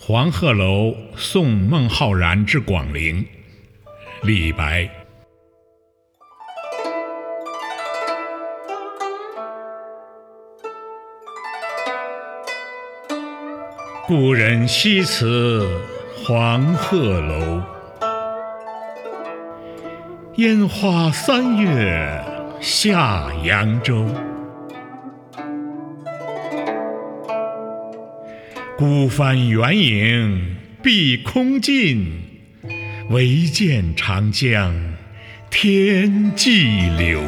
黄鹤楼送孟浩然之广陵。李白。故人西辞黄鹤楼，烟花三月下扬州。孤帆远影碧空尽，唯见长江天际流。